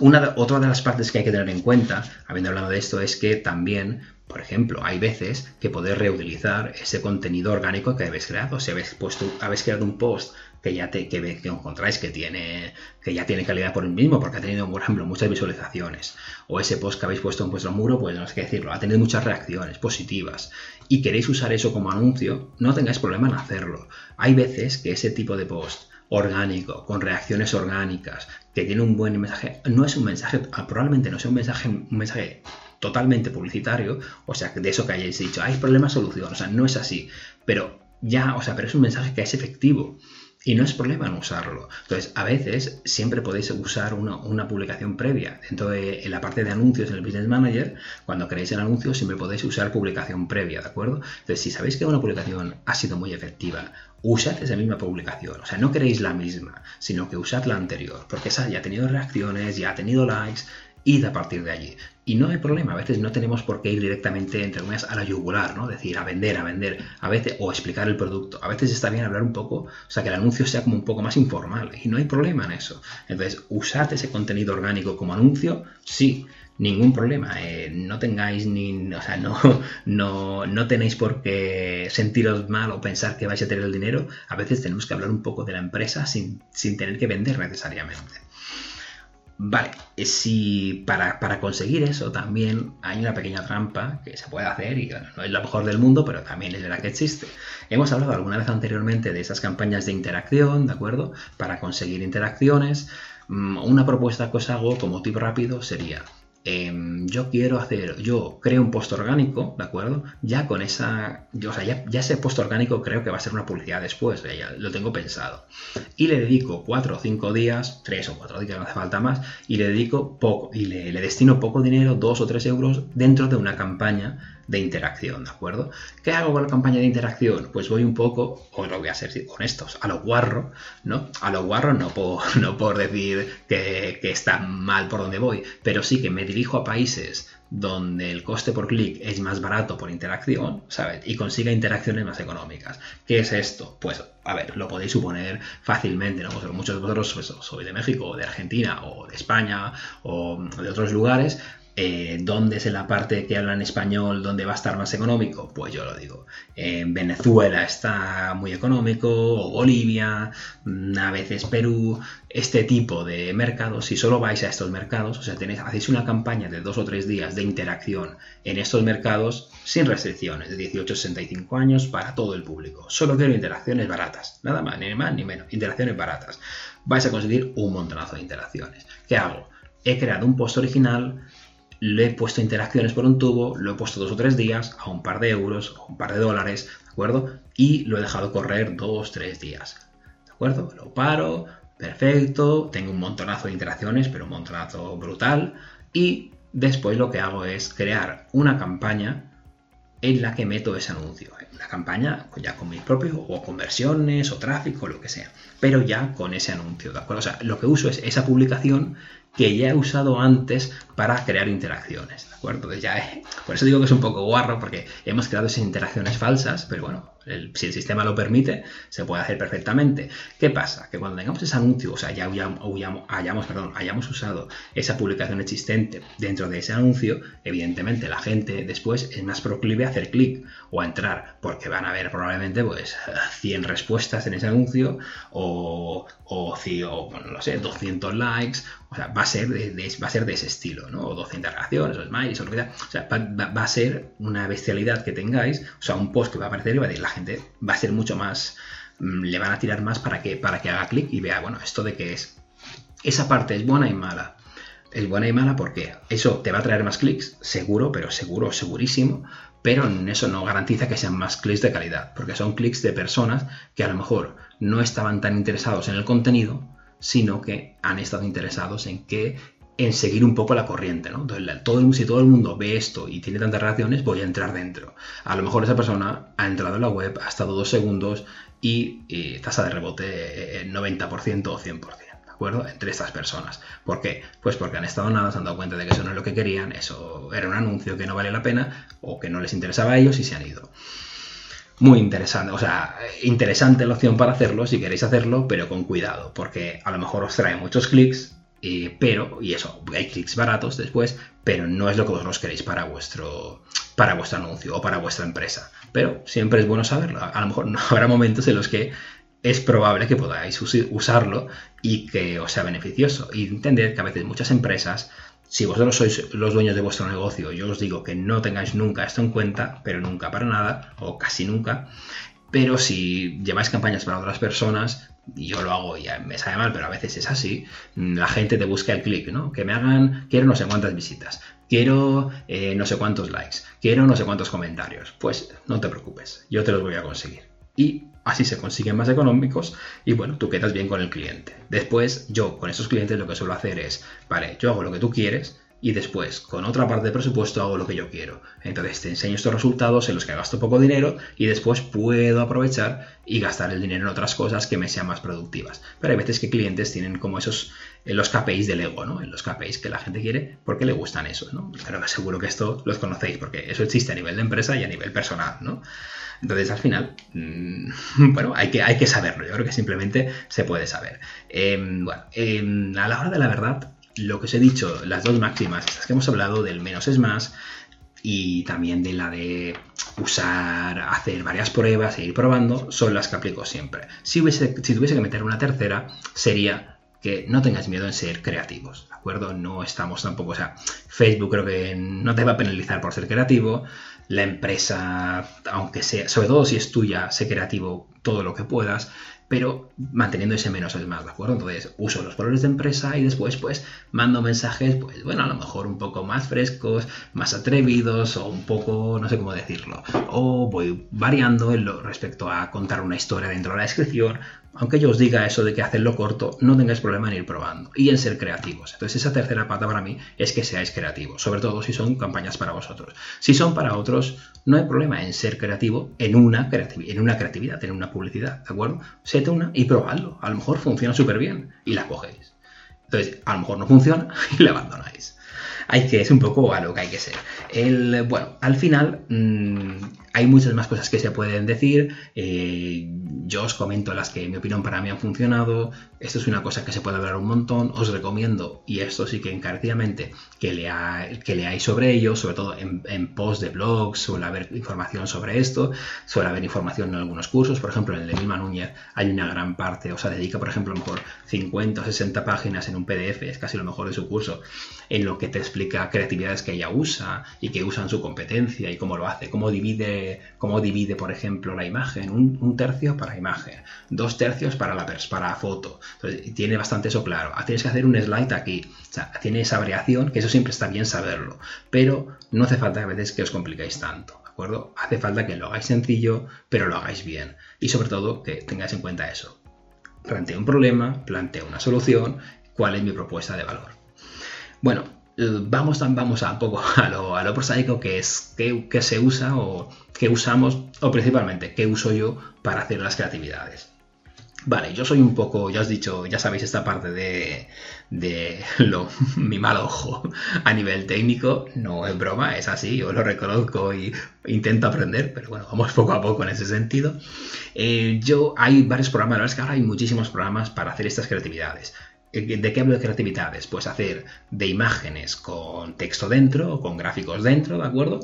otra de las partes que hay que tener en cuenta, habiendo hablado de esto, es que también, por ejemplo, hay veces que podéis reutilizar ese contenido orgánico que habéis creado. Si habéis, puesto, habéis creado un post que ya te, que, que, encontráis que tiene que ya tiene calidad por el mismo porque ha tenido por ejemplo muchas visualizaciones. O ese post que habéis puesto en vuestro muro pues no sé qué decirlo ha tenido muchas reacciones positivas. Y queréis usar eso como anuncio no tengáis problema en hacerlo. Hay veces que ese tipo de post orgánico con reacciones orgánicas que tiene un buen mensaje no es un mensaje probablemente no sea un mensaje un mensaje totalmente publicitario o sea de eso que hayáis dicho hay problema solución o sea no es así pero ya o sea pero es un mensaje que es efectivo y no es problema no usarlo. Entonces, a veces siempre podéis usar una, publicación previa. Dentro de la parte de anuncios en el Business Manager, cuando creéis el anuncio, siempre podéis usar publicación previa, ¿de acuerdo? Entonces, si sabéis que una publicación ha sido muy efectiva, usad esa misma publicación. O sea, no queréis la misma, sino que usad la anterior, porque esa ya ha tenido reacciones, ya ha tenido likes, id a partir de allí. Y no hay problema, a veces no tenemos por qué ir directamente, entre comillas, a la yugular, ¿no? Decir, a vender, a vender, a veces, o explicar el producto. A veces está bien hablar un poco, o sea, que el anuncio sea como un poco más informal, y no hay problema en eso. Entonces, usad ese contenido orgánico como anuncio, sí, ningún problema. Eh, no tengáis ni, o sea, no, no, no tenéis por qué sentiros mal o pensar que vais a tener el dinero. A veces tenemos que hablar un poco de la empresa sin, sin tener que vender necesariamente. Vale, eh, si para, conseguir eso también hay una pequeña trampa que se puede hacer y no es lo mejor del mundo, pero también es verdad que existe. Hemos hablado alguna vez anteriormente de esas campañas de interacción, ¿de acuerdo? Para conseguir interacciones, mm, una propuesta que os hago como tip rápido sería em, yo quiero hacer, yo creo un post orgánico, ¿de acuerdo? Ya con esa, yo, o sea, ya, ya, ese post orgánico creo que va a ser una publicidad después, ya lo tengo pensado. Y le dedico cuatro o cinco días, tres o cuatro días, no hace falta más, y le dedico poco, y le, le destino poco dinero, dos o tres euros, dentro de una campaña de interacción, ¿de acuerdo? ¿Qué hago con la campaña de interacción? Pues voy un poco, o lo voy a ser honestos, a lo guarro, ¿no? A lo guarro no por, no por decir que, que está mal por donde voy, pero sí que me dirijo a países donde el coste por clic es más barato por interacción, ¿sabes? Y consiga interacciones más económicas. ¿Qué es esto? Pues, a ver, lo podéis suponer fácilmente, ¿no? Pues muchos de vosotros pues, sois de México, o de Argentina, o de España, o de otros lugares, eh, ¿Dónde es en la parte que hablan español donde va a estar más económico? Pues yo lo digo. En Venezuela está muy económico, o Bolivia, mm, a veces Perú, este tipo de mercados. Si solo vais a estos mercados, o sea, tenéis, hacéis una campaña de dos o tres días de interacción en estos mercados sin restricciones, de 18 a 65 años para todo el público. Solo quiero interacciones baratas, nada más, ni más ni menos, interacciones baratas. Vais a conseguir un montonazo de interacciones. ¿Qué hago? He creado un post original le he puesto interacciones por un tubo, lo he puesto dos o tres días a un par de euros o un par de dólares, ¿de acuerdo? Y lo he dejado correr dos, tres días, ¿de acuerdo? Lo paro, perfecto, tengo un montonazo de interacciones, pero un montonazo brutal, y después lo que hago es crear una campaña en la que meto ese anuncio. La campaña ya con mis propios o conversiones o tráfico, lo que sea, pero ya con ese anuncio, ¿de acuerdo? O sea, lo que uso es esa publicación que ya he usado antes para crear interacciones, ¿de acuerdo? por eso digo que es un poco guarro, porque hemos creado esas interacciones falsas, pero bueno, si el sistema lo permite, se puede hacer perfectamente. ¿Qué pasa? Que cuando tengamos ese anuncio, o sea, ya hayamos, perdón, hayamos usado esa publicación existente dentro de ese anuncio, evidentemente la gente después es más proclive a hacer clic o a entrar, porque van a ver probablemente pues 100 respuestas en ese anuncio o, o, bueno, no sé, 200 likes, o sea, va a ser de, va a ser de ese estilo, ¿no? O 200 reacciones, o smileys, o lo que sea. O sea, va, a ser una bestialidad que tengáis, o sea, un post que va a aparecer y va a decir, la va a ser mucho más, mm, le van a tirar más para que, para que haga clic y vea, bueno, esto de qué es. Esa parte es buena y mala. Es buena y mala porque eso te va a traer más clics, seguro, pero seguro, segurísimo, pero eso no garantiza que sean más clics de calidad, porque son clics de personas que a lo mejor no estaban tan interesados en el contenido, sino que han estado interesados en que en seguir un poco la corriente, ¿no? Entonces, todo, si todo el mundo ve esto y tiene tantas reacciones, voy a entrar dentro. A lo mejor esa persona ha entrado en la web, ha estado dos segundos y, tasa de rebote 90% o 100%. ¿De acuerdo? Entre estas personas. ¿Por qué? Pues porque han estado nada, se han dado cuenta de que eso no es lo que querían, eso era un anuncio que no vale la pena o que no les interesaba a ellos y se han ido muy interesante, o sea, interesante la opción para hacerlo si queréis hacerlo, pero con cuidado, porque a lo mejor os trae muchos clics, pero, y eso, hay clics baratos después, pero no es lo que vosotros queréis para vuestro, para vuestro anuncio o para vuestra empresa. Pero siempre es bueno saberlo. A lo mejor no habrá momentos en los que es probable que podáis usarlo y que os sea beneficioso. Y entender que a veces muchas empresas, si vosotros sois los dueños de vuestro negocio, yo os digo que no tengáis nunca esto en cuenta, pero nunca para nada, o casi nunca. Pero si lleváis campañas para otras personas, yo lo hago y me sale mal, pero a veces es así, la gente te busca el clic, ¿no? Que me hagan, quiero no sé cuántas visitas, quiero eh, no sé cuántos likes, quiero no sé cuántos comentarios. Pues no te preocupes, yo te los voy a conseguir. Y así se consiguen más económicos y bueno, tú quedas bien con el cliente. Después yo con esos clientes lo que suelo hacer es, vale, yo hago lo que tú quieres, y después con otra parte de presupuesto hago lo que yo quiero. Entonces te enseño estos resultados en los que gasto poco dinero y después puedo aprovechar y gastar el dinero en otras cosas que me sean más productivas. Pero hay veces que clientes tienen como esos en los KPIs del ego, ¿no? En los KPIs que la gente quiere porque le gustan esos, ¿no? Pero seguro que esto los conocéis porque eso existe a nivel de empresa y a nivel personal, ¿no? Entonces, al final, mm, bueno, hay que, hay que saberlo. Yo creo que simplemente se puede saber. Em, bueno, em, a la hora de la verdad, lo que os he dicho, las dos máximas, estas que hemos hablado del menos es más y también de la de usar, hacer varias pruebas e ir probando, son las que aplico siempre. Si, hubiese, si tuviese que meter una tercera, sería que no tengáis miedo en ser creativos, ¿de acuerdo? No estamos tampoco, o sea, Facebook creo que no te va a penalizar por ser creativo, la empresa, aunque sea, sobre todo si es tuya, sé creativo todo lo que puedas, pero manteniendo ese menos es más, ¿de acuerdo? Entonces uso los valores de empresa y después pues mando mensajes, pues bueno, a lo mejor un poco más frescos, más atrevidos o un poco, no sé cómo decirlo, o voy variando en lo respecto a contar una historia dentro de la descripción aunque yo os diga eso de que hacerlo corto, no tengáis problema en ir probando y en ser creativos. Entonces esa tercera pata para mí es que seáis creativos, sobre todo si son campañas para vosotros. Si son para otros, no hay problema en ser creativo en una, creatividad, en una publicidad, ¿de acuerdo? Sed una y probadlo. A lo mejor funciona súper bien y la cogéis. Entonces, a lo mejor no funciona y la abandonáis. Hay que, es un poco a lo que hay que ser. El, bueno, al final mmm, hay muchas más cosas que se pueden decir. Eh, yo os comento las que en mi opinión para mí han funcionado. Esto es una cosa que se puede hablar un montón. Os recomiendo, y esto sí que encarecidamente, que, lea, que leáis sobre ello, sobre todo en, en post de blogs, suele haber información sobre esto, suele haber información en algunos cursos. Por ejemplo, en el de Milma Núñez hay una gran parte, o sea, dedica, por ejemplo, a lo mejor 50 o 60 páginas en un PDF, es casi lo mejor de su curso, en lo que te explica creatividades que ella usa y que usan su competencia y cómo lo hace, cómo divide cómo divide, por ejemplo, la imagen. Un, tercio para imagen, dos tercios para la para foto. Entonces, tiene bastante eso claro. Ah, tienes que hacer un slide aquí. O sea, tiene esa variación, que eso siempre está bien saberlo. Pero no hace falta a veces que os complicáis tanto. ¿De acuerdo? Hace falta que lo hagáis sencillo, pero lo hagáis bien. Y sobre todo que tengáis en cuenta eso. Planteo un problema, planteo una solución, cuál es mi propuesta de valor. Bueno, vamos, vamos a un poco a lo, prosaico que es qué, se usa o qué usamos o principalmente qué uso yo para hacer las creatividades. Vale, yo soy un poco, ya os dicho, ya sabéis esta parte de, de lo, mi mal ojo a nivel técnico, no es broma, es así, yo lo reconozco y intento aprender, pero bueno, vamos poco a poco en ese sentido. Eh, yo, hay varios programas, la verdad es que ahora hay muchísimos programas para hacer estas creatividades. Eh, ¿De qué hablo de creatividades? Pues hacer de imágenes con texto dentro con gráficos dentro, ¿de acuerdo?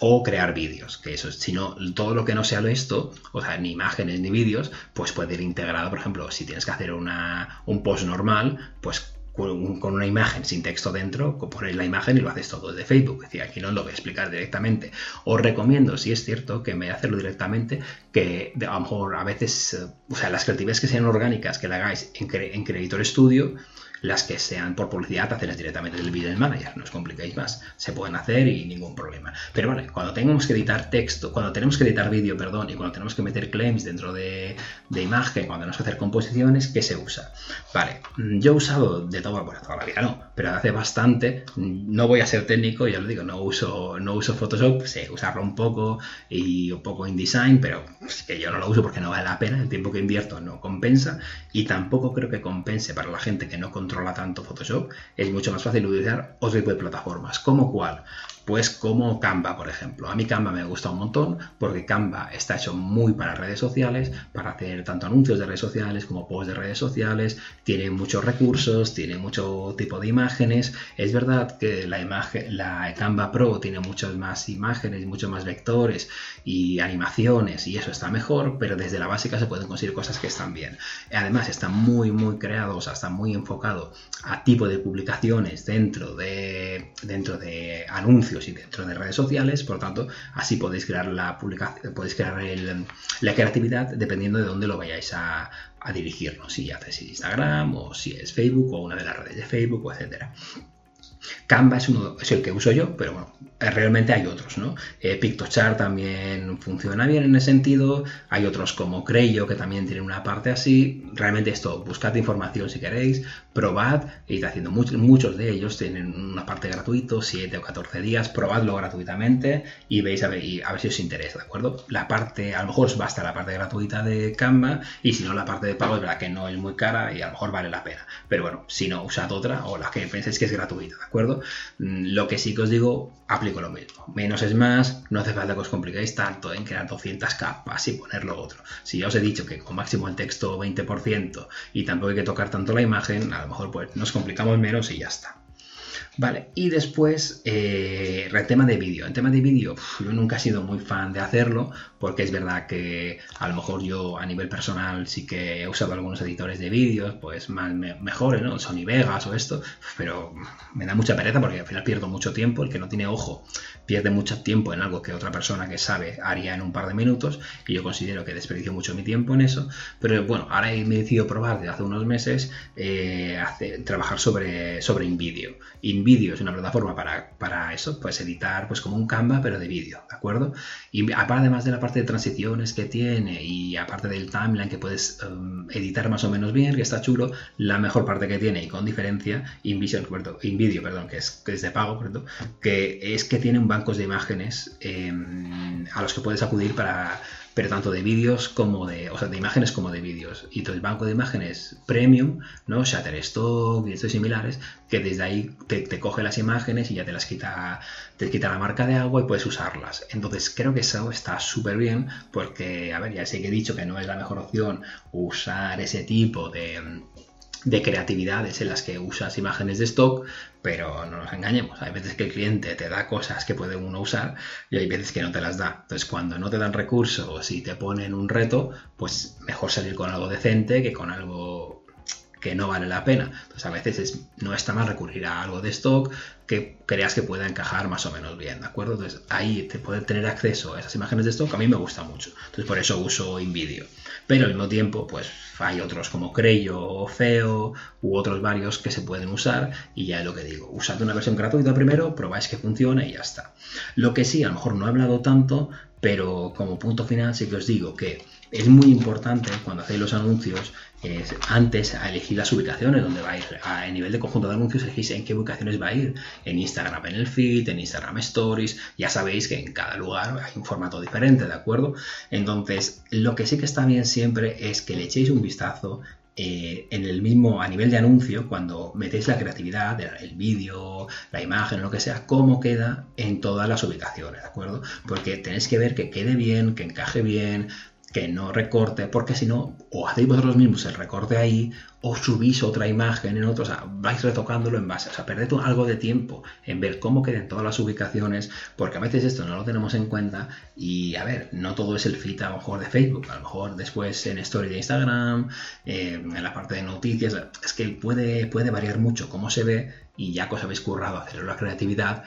O crear vídeos, que eso, si no, todo lo que no sea esto, o sea, ni imágenes ni vídeos, pues puede ir integrado, por ejemplo, si tienes que hacer una, un post normal, pues con una imagen sin texto dentro, pones la imagen y lo haces todo desde Facebook. Es aquí no lo voy a explicar directamente. Os recomiendo, si es cierto, que me vez hacerlo directamente, que a lo mejor a veces, eh, o sea, las creatividades que sean orgánicas, que la hagáis en, en Creator Studio, las que sean por publicidad, hacerlas directamente del Video Manager, no os complicáis más. Se pueden hacer y ningún problema. Pero vale, cuando tenemos que editar texto, cuando tenemos que editar vídeo, perdón, y cuando tenemos que meter claims dentro de, de, imagen, cuando tenemos que hacer composiciones, ¿qué se usa? Vale, mm, yo he usado de todo, bueno, toda la vida no, pero hace bastante, mm, no voy a ser técnico, ya lo digo, no uso, no uso Photoshop, sé usarlo un poco y un poco InDesign, pero es que yo no lo uso porque no vale la pena, el tiempo que invierto no compensa y tampoco creo que compense para la gente que no controla tanto Photoshop, es mucho más fácil utilizar otro tipo de plataformas. ¿Como cuál? Pues como Canva, por ejemplo. A mí Canva me gusta un montón porque Canva está hecho muy para redes sociales, para hacer tanto anuncios de redes sociales como posts de redes sociales. Tiene muchos recursos, tiene mucho tipo de imágenes. Es verdad que la imagen, la Canva Pro tiene muchas más imágenes, muchos más vectores y animaciones y eso está mejor, pero desde la básica se pueden conseguir cosas que están bien. Además está muy muy creado, o sea, está muy enfocado a tipo de publicaciones dentro de dentro de anuncios y dentro de redes sociales, por lo tanto, así podéis crear la publicación, podéis crear la creatividad dependiendo de dónde lo vayáis a, dirigirnos, si ya es Instagram o si es Facebook o una de las redes de Facebook, etcétera. Canva es, uno, es el que uso yo, pero bueno, realmente hay otros, ¿no? Eh, Pictochart también funciona bien en ese sentido, hay otros como Creyo que también tienen una parte así, realmente esto, buscad información si queréis, probad, id haciendo muchos, muchos de ellos tienen una parte gratuito, 7 o 14 días, probadlo gratuitamente y veis a ver, a ver si os interesa, ¿de acuerdo? La parte, a lo mejor os basta la parte gratuita de Canva y si no la parte de pago es verdad que no es muy cara y a lo mejor vale la pena, pero bueno, si no, usad otra o la que penséis que es gratuita, ¿de acuerdo? Mm, lo que sí que os digo, lo mismo. Menos es más, no hace falta que os compliquéis tanto en crear 200 capas y ponerlo otro. Si ya os he dicho que con máximo el texto 20% y tampoco hay que tocar tanto la imagen, a lo mejor pues nos complicamos menos y ya está. Vale, y después, eh, el tema de vídeo. El tema de vídeo, yo nunca he sido muy fan de hacerlo, porque es verdad que a lo mejor yo a nivel personal sí que he usado algunos editores de vídeos, pues más mejores, ¿no? Sony Vegas o esto, pero me da mucha pereza porque al final pierdo mucho tiempo. El que no tiene ojo pierde mucho tiempo en algo que otra persona que sabe haría en un par de minutos, y yo considero que desperdicio mucho mi tiempo en eso. Pero bueno, ahora he decidido probar desde hace unos meses eh, trabajar sobre, sobre InVideo vídeo, es una plataforma para, para, eso, pues editar pues como un Canva, pero de vídeo, ¿de acuerdo? Y aparte además de la parte de transiciones que tiene y aparte del timeline que puedes um, editar más o menos bien, que está chulo, la mejor parte que tiene y con diferencia, InVision, InVideo, perdón, que es, que es de pago, que es que tiene un banco de imágenes em, a los que puedes acudir para pero tanto de vídeos como de, o sea, de imágenes como de vídeos. Y todo el banco de imágenes premium, ¿no? Shutterstock y estos similares, que desde ahí te, coge las imágenes y ya te las quita, te quita la marca de agua y puedes usarlas. Entonces creo que eso está súper bien porque, a ver, ya sé que he dicho que no es la mejor opción usar ese tipo de de creatividades en las que usas imágenes de stock, pero no nos engañemos, hay veces que el cliente te da cosas que puede uno usar y hay veces que no te las da. Entonces, cuando no te dan recursos y te ponen un reto, pues mejor salir con algo decente que con algo no vale la pena. Entonces, a veces no está mal recurrir a algo de stock que creas que pueda encajar más o menos bien, ¿de acuerdo? Entonces, ahí te puede tener acceso a esas imágenes de stock, a mí me gusta mucho. Entonces, por eso uso InVideo. Pero al mismo tiempo, pues hay otros como Creyo o Feo u otros varios que se pueden usar y ya es lo que digo, usad una versión gratuita primero, probáis que funcione y ya está. Lo que sí, a lo mejor no he hablado tanto, pero como punto final sí que os digo que es muy importante cuando hacéis los anuncios antes a elegir las ubicaciones donde va a ir. A, nivel de conjunto de anuncios, elegís en qué ubicaciones va a ir. En Instagram en el feed, en Instagram Stories. Ya sabéis que en cada lugar hay un formato diferente, ¿de acuerdo? Entonces, lo que sí que está bien siempre es que le echéis un vistazo eh, en el mismo, a nivel de anuncio, cuando metéis la creatividad, el vídeo, la imagen, lo que sea, cómo queda en todas las ubicaciones, ¿de acuerdo? Porque tenéis que ver que quede bien, que encaje bien, que no recorte, porque si no, o hacéis vosotros mismos el recorte ahí, o subís otra imagen en otro, o sea, vais retocándolo en base, o sea, perded algo de tiempo en ver cómo queden todas las ubicaciones, porque a veces esto no lo tenemos en cuenta y, a ver, no todo es el fit a lo mejor de Facebook, a lo mejor después en Story de Instagram, eh, en la parte de noticias, es que puede, puede variar mucho cómo se ve y ya que os habéis currado hacer la creatividad,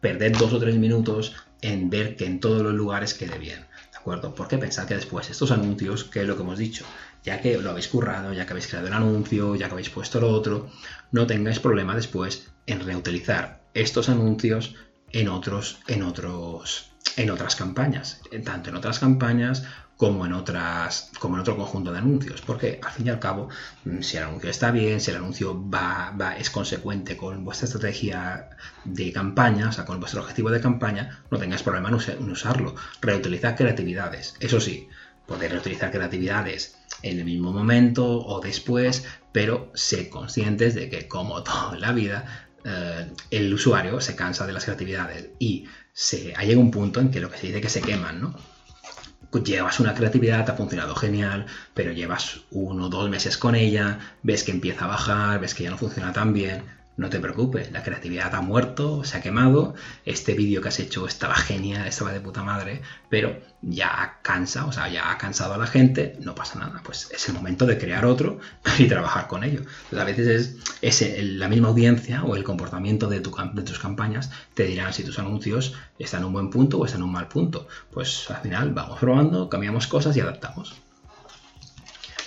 perded dos o tres minutos en ver que en todos los lugares quede bien acuerdo? Porque pensad que después estos anuncios, que es lo que hemos dicho, ya que lo habéis currado, ya que habéis creado el anuncio, ya que habéis puesto lo otro, no tengáis problema después en reutilizar estos anuncios en otros, en otros, en otras campañas, tanto en otras campañas como en otras como en otro conjunto de anuncios porque al fin y al cabo mm, si el anuncio está bien si el anuncio va, es consecuente con vuestra estrategia de campaña o sea con vuestro objetivo de campaña no tengáis problema en, usarlo. Reutilizar creatividades eso sí podéis reutilizar creatividades en el mismo momento o después pero sé conscientes de que como toda la vida eh, el usuario se cansa de las creatividades y se llega un punto en que lo que se dice que se queman no llevas una creatividad, te ha funcionado genial, pero llevas uno o dos meses con ella, ves que empieza a bajar, ves que ya no funciona tan bien, no te preocupes, la creatividad ha muerto, se ha quemado, este vídeo que has hecho estaba genial, estaba de puta madre, pero ya cansa, o sea, ya ha cansado a la gente, no pasa nada, pues es el momento de crear otro y trabajar con ello. a veces es, la misma audiencia o el comportamiento de, de tus campañas te dirán si tus anuncios están en un buen punto o están en un mal punto. Pues al final vamos probando, cambiamos cosas y adaptamos.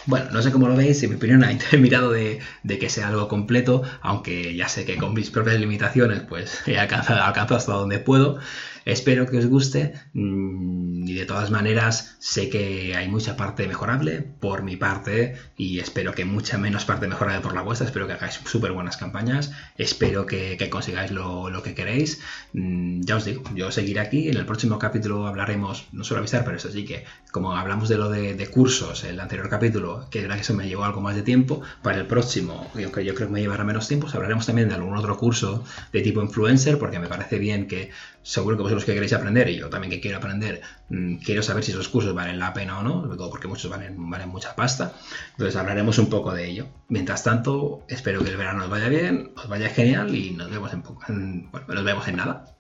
Bueno, no sé cómo lo veis, en mi opinión he mirado de, que sea algo completo, aunque ya sé que con mis propias limitaciones pues he alcanzado, alcanzado hasta donde puedo. Espero que os guste mm, y de todas maneras sé que hay mucha parte mejorable por mi parte y espero que mucha menos parte mejorable por la vuestra. Espero que hagáis súper buenas campañas, espero que, consigáis lo, que queréis. Mm, ya os digo, yo seguiré aquí. En el próximo capítulo hablaremos, no suelo avisar, pero eso sí que como hablamos de lo de, de cursos, el anterior capítulo que verdad que eso me llevó algo más de tiempo. Para el próximo, aunque yo creo que me llevará menos tiempo, hablaremos también de algún otro curso de tipo influencer, porque me parece bien que seguro que vosotros que queréis aprender, y yo también que quiero aprender, mm, quiero saber si esos cursos valen la pena o no, sobre todo porque muchos valen, valen mucha pasta. Entonces hablaremos un poco de ello. Mientras tanto, espero que el verano os vaya bien, os vaya genial y nos vemos en, bueno, nos vemos en nada.